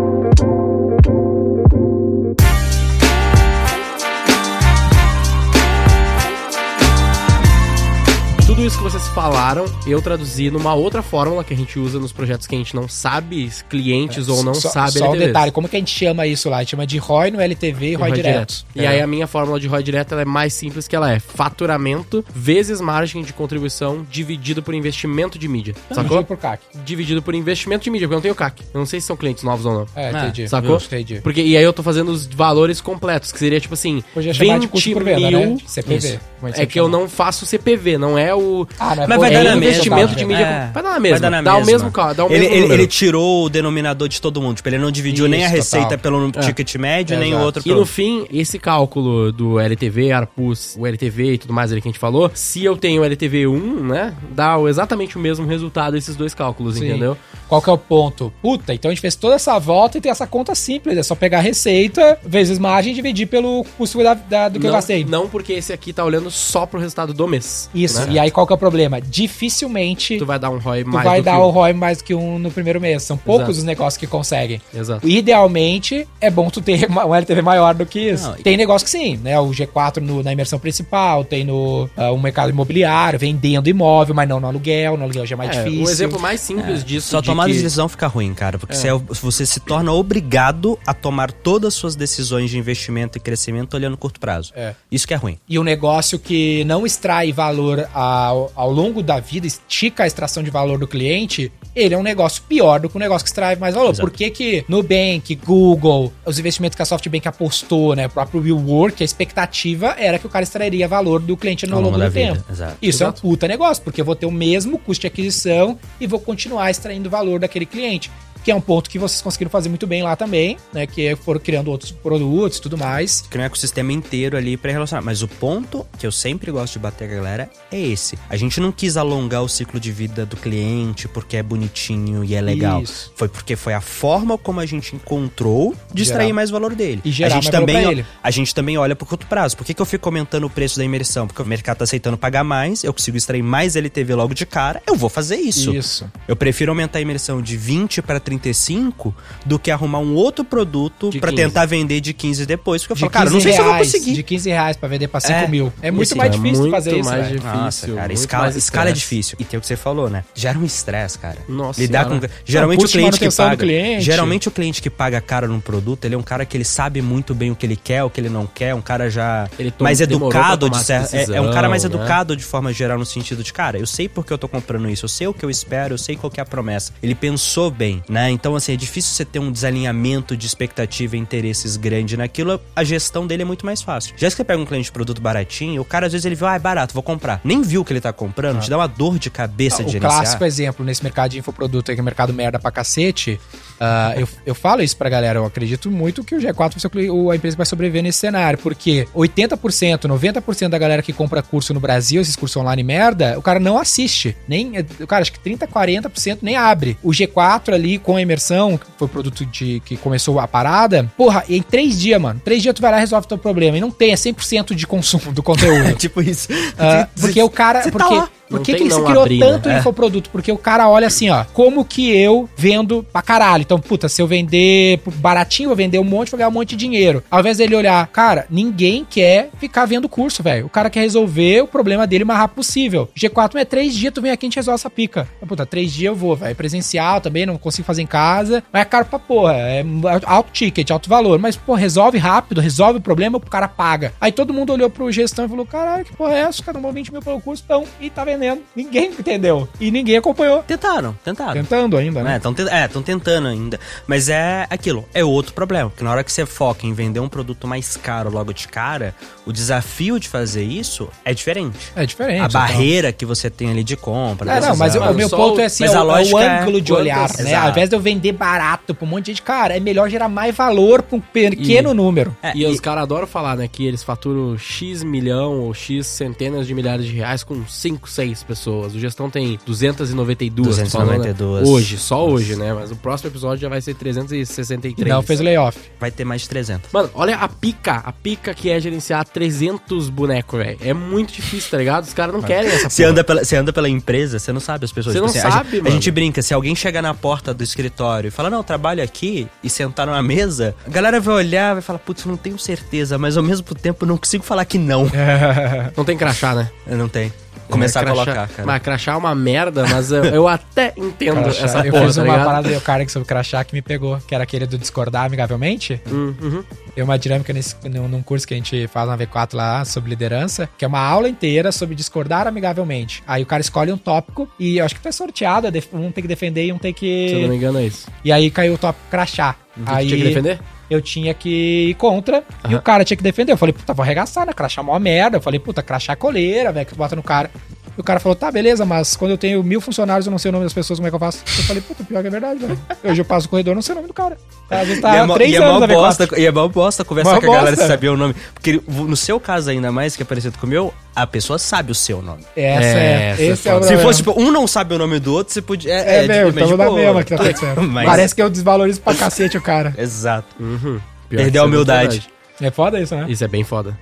Falaram, eu traduzi numa outra fórmula que a gente usa nos projetos que a gente não sabe, clientes ou não só, sabe Só um LTVs. detalhe, como que a gente chama isso lá? A gente chama de ROI no LTV e ROI, direto. E aí a minha fórmula de ROI direto ela é mais simples que ela é faturamento vezes margem de contribuição dividido por investimento de mídia. Sacou? Sacou? por CAC. Dividido por investimento de mídia, porque eu não tenho CAC. Eu não sei se são clientes novos ou não. É, Ah, entendi. Sacou? Entendi. Porque, e aí eu tô fazendo os valores completos, que seria tipo assim, Podia chamar de 20 custo por venda, mil... né? CPV. É que eu chama. não faço CPV, não é o... Ah, não é Mas vai é dar na investimento mesma. de mídia. É. Vai dar na mesma. Vai dar na dá o mesmo, ca- dá o ele, mesmo ele, tirou o denominador de todo mundo. Tipo, ele não dividiu nem a receita total. pelo ticket médio, nem o outro E no fim, esse cálculo do LTV, ARPUS, o LTV e tudo mais ali que a gente falou, se eu tenho LTV 1, né, dá exatamente o mesmo resultado esses dois cálculos, Sim. entendeu? Qual que é o ponto? Puta, então a gente fez toda essa volta e tem essa conta simples. É só pegar a receita vezes margem e dividir pelo custo da, da- do que eu não, gastei. não porque esse aqui tá olhando só pro resultado do mês. Isso. né? E aí qual que é o problema? Dificilmente Tu vai dar um ROI tu mais vai do dar que o ROI mais do que um no primeiro mês. São poucos Exato. os negócios que conseguem. Exato. Idealmente, é bom tu ter uma- um LTV maior do que isso. Não, e- Tem negócio que sim, né? O G4 no- na imersão principal, tem no ah, um mercado imobiliário, vendendo imóvel, mas não no aluguel. No aluguel já é mais É, difícil. um exemplo mais simples disso Só de tomar que- decisão fica ruim, cara. Porque você, é- você se torna obrigado a tomar todas as suas decisões de investimento e crescimento olhando curto prazo. É. Isso que é ruim. E um negócio que não extrai valor ao, ao longo da vida, estica a extração de valor do cliente, ele é um negócio pior do que um negócio que extrai mais valor. Exato. Por que que Nubank, Google, os investimentos que a SoftBank apostou, né, o próprio WeWork, a expectativa era que o cara extrairia valor do cliente no Ao longo longo do tempo. exato. Isso Exato. é um puta negócio, porque eu vou ter o mesmo custo de aquisição e vou continuar extraindo valor daquele cliente. Que é um ponto que vocês conseguiram fazer muito bem lá também, né? Que foram criando outros produtos e tudo mais. Criar um ecossistema inteiro ali pra relacionar. Mas o ponto que eu sempre gosto de bater a galera é esse. A gente não quis alongar o ciclo de vida do cliente porque é bonitinho e é legal. Isso. Foi porque foi a forma como a gente encontrou de extrair Gerar. mais valor dele. E gerar a gente também, ele. A gente também olha pro curto prazo. Por que, que eu fico aumentando o preço da imersão? Porque o mercado tá aceitando pagar mais, eu consigo extrair mais LTV logo de cara, eu vou fazer isso. Isso. Eu prefiro aumentar a imersão de 20 para 35 do que arrumar um outro produto 15. tentar vender de 15 depois. Porque eu De falo, cara, não 15 sei se eu vou reais, conseguir. De 15 reais pra vender pra 5 É. mil. É muito Assim, mais é difícil muito fazer isso, mais difícil. Nossa, cara, escala, mais escala é difícil. E tem o que você falou, né? Gera um estresse, cara. Nossa Lidar senhora. com. Geralmente o custo de cliente que paga. cliente. Geralmente o cliente que paga caro num produto, ele é um cara que ele sabe muito bem o que ele quer, o que ele não quer, um cara já Ele tom- mais educado de certo. É, é um cara mais né? educado de forma geral no sentido de, cara, eu sei porque eu tô comprando isso, eu sei o que eu espero, eu sei qual que é a promessa. Ele pensou bem, né? Então, assim, é difícil você ter um desalinhamento de expectativa e interesses grande naquilo, a gestão dele é muito mais fácil. Já que você pega um cliente de produto baratinho, o cara às vezes ele viu, ah, é barato, vou comprar. Nem viu o que ele tá comprando, te dá uma dor de cabeça Ah, de o gerenciar. clássico exemplo nesse mercado de infoproduto aí, que é mercado merda pra cacete. ah, eu, eu falo isso pra galera, eu acredito muito que o G4 vai ser o cli- o- a empresa vai sobreviver nesse cenário, porque 80%, 90% da galera que compra curso no Brasil, esses cursos online merda, o cara não assiste. Nem, o cara, acho que 30, 40% nem abre. O G4 ali com a imersão, que foi o produto de, que começou a parada, porra, em três dias, mano, três dias tu vai lá e resolve teu problema. E não tem, é 100% de consumo do conteúdo. tipo isso. Ah, porque o cara. Você tá porque lá. Por que, que se não criou abrir, né? tanto É. infoproduto? Porque o cara olha assim, ó, como que eu vendo pra caralho? Então, puta, se eu vender baratinho, vou vender um monte, vou ganhar um monte de dinheiro. Ao invés dele olhar, cara, ninguém quer ficar vendo curso, velho. O cara quer resolver o problema dele o mais rápido possível. G4 é três dias, tu vem aqui e a gente resolve essa pica. Ah, Puta, três dias eu vou, velho. Presencial também, não consigo fazer em casa. Mas é caro pra porra. É alto ticket, alto valor. Mas, pô, resolve rápido, resolve o problema, o cara paga. Aí todo mundo olhou pro gestão e falou: caralho, que porra é essa? Os caras não 20 mil pelo curso, então, e tá vendendo. Ninguém entendeu. E ninguém acompanhou. Tentaram, tentaram. Tentando ainda, né? É, estão é, tão tentando ainda. Mas é aquilo, é outro problema. Porque na hora que você foca em vender um produto mais caro logo de cara, o desafio de fazer isso é diferente. É, diferente. a então. barreira que você tem ali de compra. É, não, mas decisão. o, o meu ponto o- é assim, mas é, a o- é lógica o é ângulo de olhar, né? Exato. Ao invés de eu vender barato pra um monte de gente, cara, é melhor gerar mais valor pra um pequeno número. É, E, os caras adoram falar, né, que eles faturam X milhão ou X centenas de milhares de reais com 5, 6 pessoas. O gestão tem 292. 292. falando, né? Hoje, só hoje, né? Mas o próximo episódio já vai ser 363. Não fez layoff. vai ter mais de 300. Mano, olha a pica, a pica que é gerenciar 300 bonecos, velho. É muito difícil, tá ligado? Os caras não querem essa Você anda, pela, você anda pela empresa, você não sabe as pessoas. Você não a sabe, gente, a mano. gente brinca, se alguém chegar na porta do escritório e falar, não, eu trabalho aqui, e sentar numa mesa, a galera vai olhar, vai falar, putz, não tenho certeza, mas ao mesmo tempo não consigo falar que não. Não tem crachá, né? Eu não tenho. Começar É, a crachá- colocar, cara. Mas crachá é uma merda, mas eu, eu até entendo Crachá. essa eu porra, fiz tá uma ligado? parada do cara que sobre crachá que me pegou, que era aquele do discordar amigavelmente. Hum, uhum. Tem uma dinâmica nesse, num, curso que a gente faz na V4 lá sobre liderança, que é uma aula inteira sobre discordar amigavelmente. Aí o cara escolhe um tópico e eu acho que tá sorteado, é def- um tem que defender e um tem Se eu não me que. engano é isso. E aí caiu o tópico crachá. Que Aí tinha que defender? Eu tinha que ir contra e Aham. o cara tinha que defender. Eu falei, puta, vou arregaçar, né? Crachá é mó merda. Eu falei, puta, crachá é coleira, velho, que bota no cara. E o cara falou, tá, beleza, mas quando eu tenho mil funcionários, eu não sei o nome das pessoas, como é que eu faço? Eu falei, puta, pior que é verdade, velho. Hoje eu passo o corredor, não sei o nome do cara. Às vezes E tá é mó- três e é anos mó na V4. bosta, e é mó bosta conversar Mó com a galera bosta. se saber o nome. Porque no seu caso ainda mais, que é parecido com o meu, a pessoa sabe o seu nome. Essa É, é, essa esse é é o. Se fosse, tipo, um não sabe o nome do outro, você podia... É, meu, mas, tamo na tipo, mesma que tá acontecendo. mas- Parece que eu desvalorizo pra cacete o cara. Exato. Uhum. Perdeu a isso é humildade. É foda isso, né? Isso é bem foda.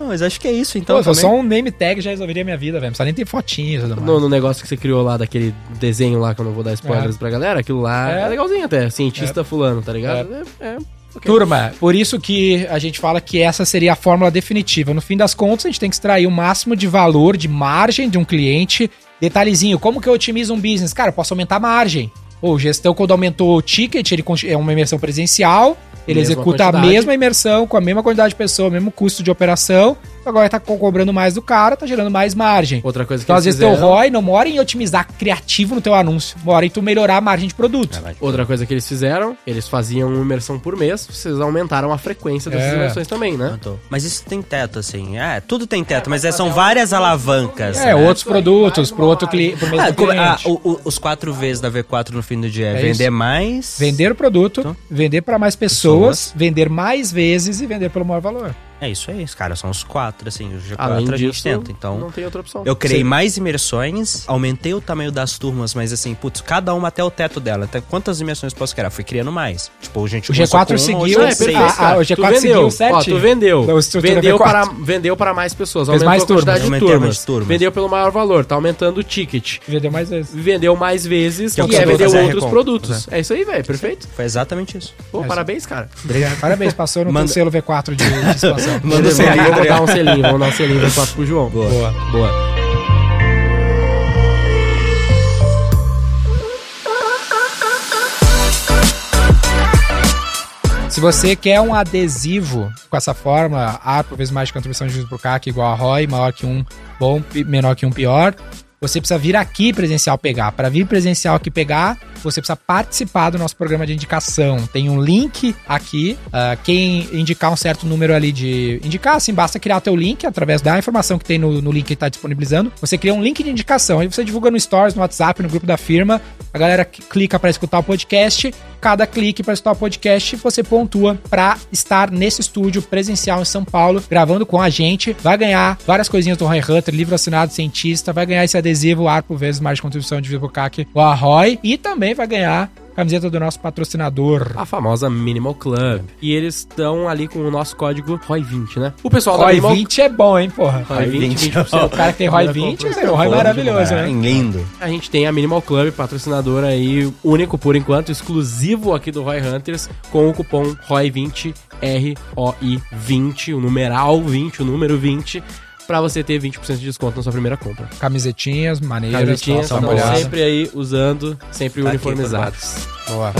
Não, mas acho que é isso, então. Pô, também. só um name tag já resolveria minha vida, velho. Não precisa nem ter fotinhos e tudo mais. No, no negócio que você criou lá, daquele desenho lá, que eu não vou dar spoilers pra galera, aquilo lá é, É. legalzinho até. Cientista fulano, tá ligado? É. é, ok. Turma, por isso que a gente fala que essa seria a fórmula definitiva. No fim das contas, a gente tem que extrair o máximo de valor, de margem de um cliente. Detalhezinho, como que eu otimizo um business? Cara, eu posso aumentar a margem. Ou o gestão, quando aumentou o ticket, ele é uma imersão presencial, ele Mesma executa a quantidade. mesma imersão, com a mesma quantidade de pessoa, mesmo custo de operação. Agora tá co- cobrando mais do cara, tá gerando mais margem. Outra coisa que Então, às vezes, teu fizeram- ROI não mora em otimizar criativo no teu anúncio, mora em tu melhorar a margem de produto. Outra coisa que eles fizeram, eles faziam uma imersão por mês, vocês aumentaram a frequência dessas É. imersões também, né? Aumentou. Mas isso tem teto, assim. É, tudo tem teto, mas é, são várias alavancas. É, né? outros produtos pro outro cli pro mesmo Ah, ah, cliente. o- o- os quatro Vs da V4 no fim do dia é, É vender isso. mais. Vender o produto, Então, vender para mais pessoas, pessoas. vender mais vezes e vender pelo maior valor. É isso aí, cara. São os quatro, assim. O G4 Além a gente disso, tenta. Então, não tem outra opção. eu criei Sim. mais imersões, aumentei o tamanho das turmas, mas assim, putz, cada uma até o teto dela. Até quantas imersões eu posso criar? Fui criando mais. Tipo, a gente O começou G4 com uma, seguiu hoje Não, é é seis. ah, o G4 tu vendeu, seguiu ó, certinho. tu vendeu. Estrutura Vendeu V4. para, vendeu para mais pessoas, aumentou mais a quantidade turmas. de turmas. mais turmas. Vendeu pelo maior valor, tá aumentando o ticket. Vendeu mais vezes. Vendeu mais vezes Que é e que é vendeu outros produtos. É isso aí, velho. Perfeito. Foi exatamente isso. Pô, É parabéns, cara. Obrigado. Parabéns, passou no selo V4 de, de expansão. Manda Beleza, selinho, vamos dar um selinho, vamos dar um selinho do pro João. Boa. Boa. Boa. Se você quer um adesivo com essa forma, A por vezes mais de contribuição de juros por CAC igual a ROI, maior que um bom, menor que um pior, você precisa vir aqui presencial pegar. Para vir presencial aqui pegar, você precisa participar do nosso programa de indicação. Tem um link aqui. ah, quem indicar um certo número ali de. Indicar, assim, basta criar teu link através da informação que tem no, no link que está disponibilizando. Você cria um link de indicação. Aí você divulga no Stories, no WhatsApp, no grupo da firma. A galera clica para escutar o podcast. Cada clique para escutar o podcast, você pontua para estar nesse estúdio presencial em São Paulo, gravando com a gente. Vai ganhar várias coisinhas do Roy Hunter, livro assinado cientista, vai ganhar esse adesivo AR por vezes mais de contribuição de Vivo CAC, o Arroy, e também vai ganhar camiseta do nosso patrocinador. A famosa Minimal Club. E eles estão ali com o nosso código ROI20, né? O pessoal da Roy Minimal 20 é bom, hein, porra. ROI 20, 20%. O cara que tem Roy 20, é um Roy maravilhoso, É, né? lindo. A gente tem a Minimal Club, patrocinador aí, único por enquanto, exclusivo aqui do Roy Hunters, com o cupom ROI20, R-O-I 20, o numeral 20, o número 20, pra você ter 20% de desconto na sua primeira compra. Camisetinhas, maneiras, Camisetinhas estão olhada. sempre aí usando, sempre Tá aqui uniformizados. Boa.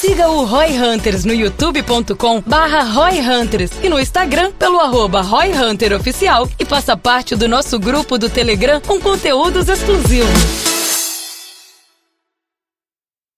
Siga o Roy Hunters no youtube.com barra Roy Hunters e no Instagram pelo arroba Roy Hunter Oficial e faça parte do nosso grupo do Telegram com conteúdos exclusivos.